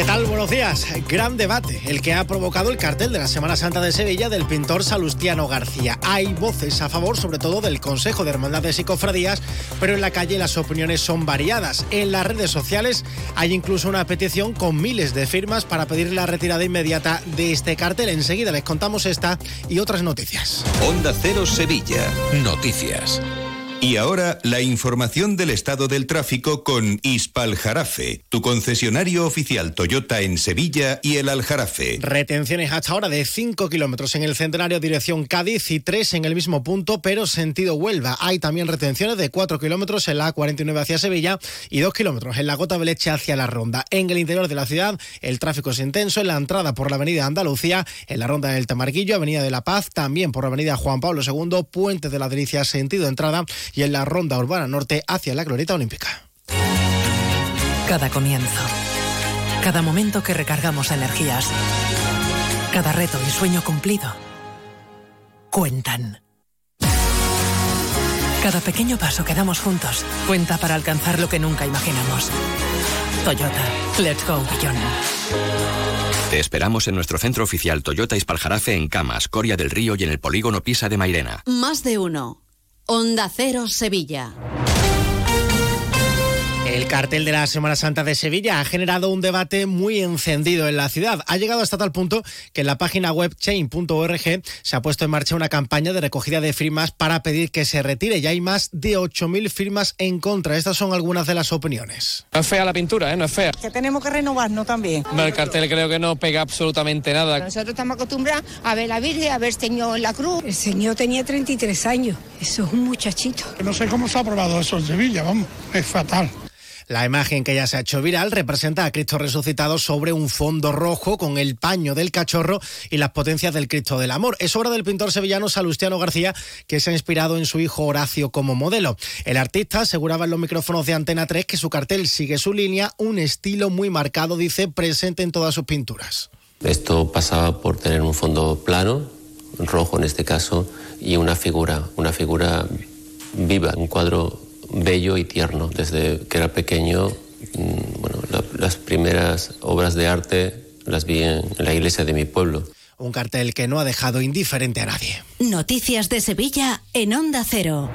¿Qué tal? Buenos días. Gran debate, el que ha provocado el cartel de la Semana Santa de Sevilla del pintor Salustiano García. Hay voces a favor, sobre todo del Consejo de Hermandades y Cofradías, pero en la calle las opiniones son variadas. En las redes sociales hay incluso una petición con miles de firmas para pedir la retirada inmediata de este cartel. Enseguida les contamos esta y otras noticias. Onda Cero Sevilla. Noticias. Y ahora la información del estado del tráfico con Ispaljarafe, tu concesionario oficial Toyota en Sevilla y el Aljarafe. Retenciones hasta ahora de 5 kilómetros en el centenario dirección Cádiz y 3 en el mismo punto, pero sentido Huelva. Hay también retenciones de 4 kilómetros en la A49 hacia Sevilla y 2 kilómetros en la Gota Beleche hacia la Ronda. En el interior de la ciudad el tráfico es intenso en la entrada por la avenida Andalucía, en la Ronda del Tamarguillo, avenida de la Paz, también por la avenida Juan Pablo II, Puente de la Delicia, sentido entrada y en la ronda urbana norte hacia la Glorieta Olímpica. Cada comienzo, cada momento que recargamos energías, cada reto y sueño cumplido, cuentan. Cada pequeño paso que damos juntos cuenta para alcanzar lo que nunca imaginamos. Toyota, let's go beyond. Te esperamos en nuestro centro oficial Toyota Ispaljarafe en Camas, Coria del Río y en el polígono Pisa de Mairena. Más de uno. Onda Cero Sevilla. El cartel de la Semana Santa de Sevilla ha generado un debate muy encendido en la ciudad. Ha llegado hasta tal punto que en la página web chain.org se ha puesto en marcha una campaña de recogida de firmas para pedir que se retire. Ya hay más de 8.000 firmas en contra. Estas son algunas de las opiniones. No es fea la pintura, ¿eh? no es fea. Que tenemos que renovarnos también. No, el cartel creo que no pega absolutamente nada. Nosotros estamos acostumbrados a ver la Virgen, a ver el Señor en la cruz. El Señor tenía 33 años. Eso es un muchachito. No sé cómo se ha aprobado eso en Sevilla, vamos, es fatal. La imagen que ya se ha hecho viral representa a Cristo resucitado sobre un fondo rojo con el paño del cachorro y las potencias del Cristo del Amor. Es obra del pintor sevillano Salustiano García, que se ha inspirado en su hijo Horacio como modelo. El artista aseguraba en los micrófonos de Antena 3 que su cartel sigue su línea, un estilo muy marcado, dice, presente en todas sus pinturas. Esto pasaba por tener un fondo plano, rojo en este caso, y una figura, una figura viva, un cuadro bello y tierno. Desde que era pequeño, mm, bueno, la, las primeras obras de arte las vi en, en la iglesia de mi pueblo. Un cartel que no ha dejado indiferente a nadie. Noticias de Sevilla en Onda Cero.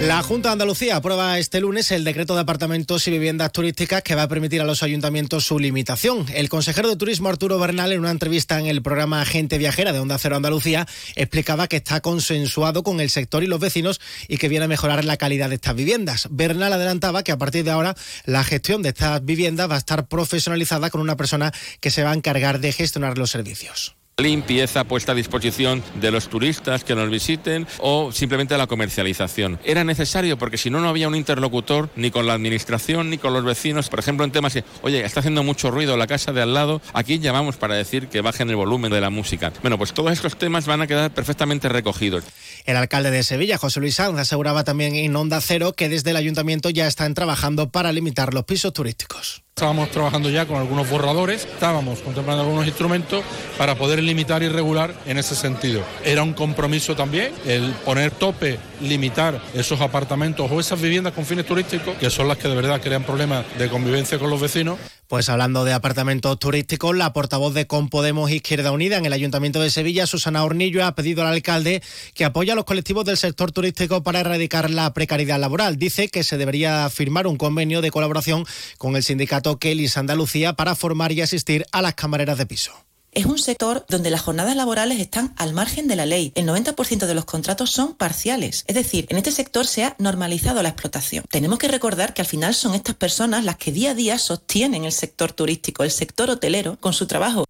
La Junta de Andalucía aprueba este lunes el decreto de apartamentos y viviendas turísticas que va a permitir a los ayuntamientos su limitación. El consejero de Turismo Arturo Bernal en una entrevista en el programa Gente Viajera de Onda Cero Andalucía explicaba que está consensuado con el sector y los vecinos y que viene a mejorar la calidad de estas viviendas. Bernal adelantaba que a partir de ahora la gestión de estas viviendas va a estar profesionalizada con una persona que se va a encargar de gestionar los servicios limpieza puesta a disposición de los turistas que nos visiten o simplemente la comercialización. Era necesario porque si no, no había un interlocutor ni con la administración ni con los vecinos. Por ejemplo, en temas de, oye, está haciendo mucho ruido la casa de al lado, aquí llamamos para decir que bajen el volumen de la música. Bueno, pues todos estos temas van a quedar perfectamente recogidos. El alcalde de Sevilla, José Luis Sanz, aseguraba también en Onda Cero que desde el ayuntamiento ya están trabajando para limitar los pisos turísticos. Estábamos trabajando ya con algunos borradores, estábamos contemplando algunos instrumentos para poder limitar y regular en ese sentido. Era un compromiso también el poner tope, limitar esos apartamentos o esas viviendas con fines turísticos, que son las que de verdad crean problemas de convivencia con los vecinos. Pues hablando de apartamentos turísticos, la portavoz de Compodemos Izquierda Unida en el Ayuntamiento de Sevilla, Susana Hornillo, ha pedido al alcalde que apoye a los colectivos del sector turístico para erradicar la precariedad laboral. Dice que se debería firmar un convenio de colaboración con el sindicato Kelis Andalucía para formar y asistir a las camareras de piso. Es un sector donde las jornadas laborales están al margen de la ley. El 90% de los contratos son parciales. Es decir, en este sector se ha normalizado la explotación. Tenemos que recordar que al final son estas personas las que día a día sostienen el sector turístico, el sector hotelero, con su trabajo.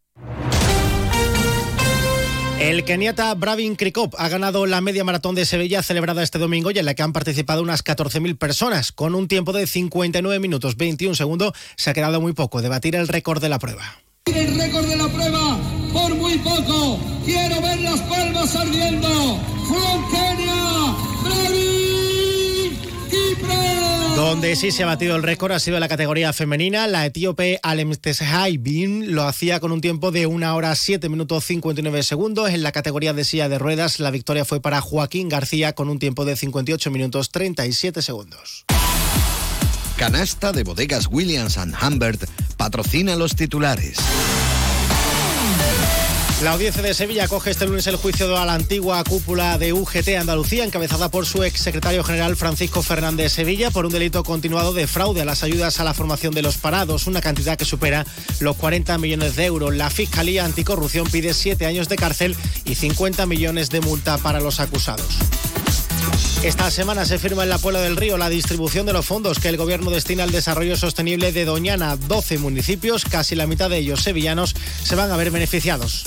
El keniata Bravin Krikop ha ganado la media maratón de Sevilla celebrada este domingo y en la que han participado unas 14.000 personas. Con un tiempo de 59 minutos 21 segundos se ha quedado muy poco de batir el récord de la prueba. El récord de la prueba por muy poco. Quiero ver las palmas ardiendo. From Kenia, Bravin Kipre. Donde sí se ha batido el récord ha sido la categoría femenina. La etíope Alem Bin lo hacía con un tiempo de 1 hora 7 minutos 59 segundos. En la categoría de silla de ruedas, la victoria fue para Joaquín García con un tiempo de 58 minutos 37 segundos. Canasta de bodegas Williams ⁇ Humbert patrocina los titulares. La audiencia de Sevilla coge este lunes el juicio a la antigua cúpula de UGT Andalucía, encabezada por su exsecretario general Francisco Fernández Sevilla, por un delito continuado de fraude a las ayudas a la formación de los parados, una cantidad que supera los 40 millones de euros. La Fiscalía Anticorrupción pide siete años de cárcel y 50 millones de multa para los acusados. Esta semana se firma en la Puebla del Río la distribución de los fondos que el Gobierno destina al desarrollo sostenible de Doñana. 12 municipios, casi la mitad de ellos sevillanos, se van a ver beneficiados.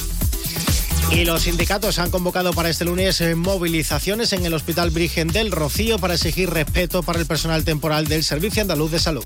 Y los sindicatos han convocado para este lunes eh, movilizaciones en el Hospital Virgen del Rocío para exigir respeto para el personal temporal del Servicio Andaluz de Salud.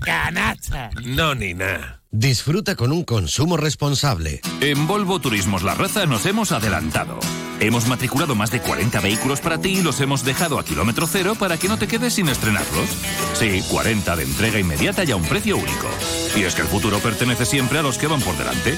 Canasta. No, ni nada. Disfruta con un consumo responsable. En Volvo Turismos La Raza nos hemos adelantado. Hemos matriculado más de 40 vehículos para ti y los hemos dejado a kilómetro cero para que no te quedes sin estrenarlos. Sí, 40 de entrega inmediata y a un precio único. Y es que el futuro pertenece siempre a los que van por delante.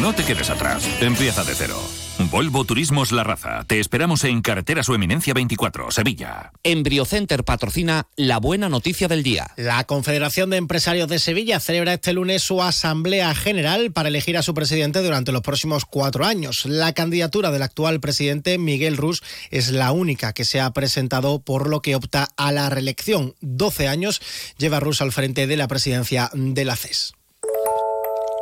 No te quedes atrás. Empieza de cero. Volvo Turismos La Raza. Te esperamos en Carretera Su Eminencia 24, Sevilla. Embriocenter patrocina la buena noticia del día. La Confederación de Empresarios de Sevilla celebra este lunes su Asamblea General para elegir a su presidente durante los próximos cuatro años. La candidatura del actual presidente Miguel Rus es la única que se ha presentado por lo que opta a la reelección. 12 años lleva Rus al frente de la presidencia de la CES.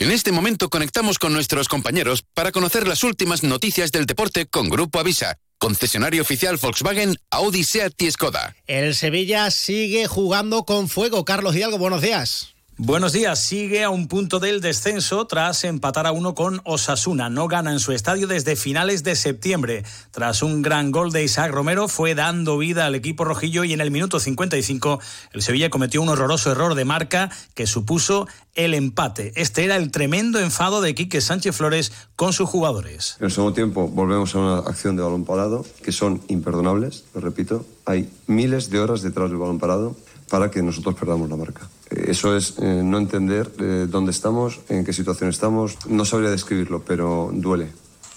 En este momento conectamos con nuestros compañeros para conocer las últimas noticias del deporte con Grupo Avisa, concesionario oficial Volkswagen, Audi, Seat y Skoda. El Sevilla sigue jugando con fuego. Carlos Hidalgo, buenos días. Buenos días. Sigue a un punto del descenso tras empatar a uno con Osasuna. No gana en su estadio desde finales de septiembre. Tras un gran gol de Isaac Romero, fue dando vida al equipo rojillo y en el minuto 55 el Sevilla cometió un horroroso error de marca que supuso el empate. Este era el tremendo enfado de Quique Sánchez Flores con sus jugadores. En el segundo tiempo volvemos a una acción de balón parado que son imperdonables, lo repito. Hay miles de horas detrás del balón parado para que nosotros perdamos la marca. Eh, eso es eh, no entender eh, dónde estamos, en qué situación estamos. No sabría describirlo, pero duele.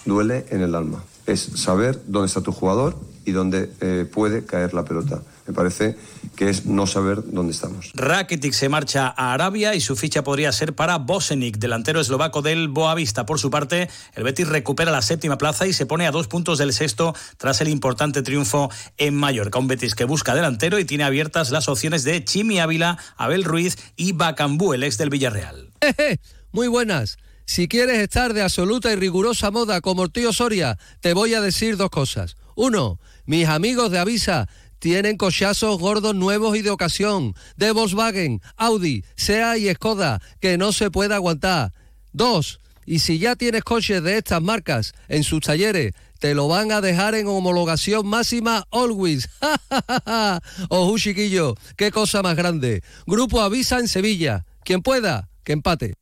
Duele en el alma. Es saber dónde está tu jugador y dónde puede caer la pelota me parece que es no saber dónde estamos. Rakitic se marcha a Arabia y su ficha podría ser para Bosenic, delantero eslovaco del Boavista. Por su parte, el Betis recupera la séptima plaza y se pone a dos puntos del sexto tras el importante triunfo en Mallorca. Un Betis que busca delantero y tiene abiertas las opciones de Chimi Ávila, Abel Ruiz y Bacambú, el ex del Villarreal. Muy buenas. Si quieres estar de absoluta y rigurosa moda como el tío Soria, te voy a decir dos cosas. Uno, mis amigos de Avisa tienen cochazos gordos nuevos y de ocasión, de Volkswagen, Audi, SEA y Skoda, que no se puede aguantar. Dos, y si ya tienes coches de estas marcas en sus talleres, te lo van a dejar en homologación máxima always. Ojo, chiquillo, qué cosa más grande. Grupo Avisa en Sevilla. Quien pueda, que empate.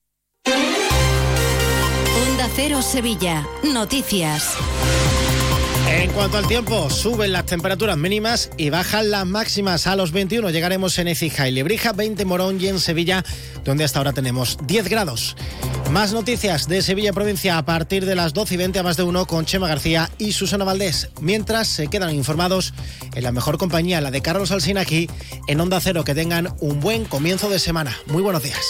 Onda Cero Sevilla. Noticias. En cuanto al tiempo, suben las temperaturas mínimas y bajan las máximas. A los 21 llegaremos en Ecija y Lebrija, 20 Morón y en Sevilla, donde hasta ahora tenemos 10 grados. Más noticias de Sevilla Provincia a partir de las 12 y 20 a más de uno con Chema García y Susana Valdés. Mientras se quedan informados en la mejor compañía, la de Carlos Alsina aquí en Onda Cero. Que tengan un buen comienzo de semana. Muy buenos días.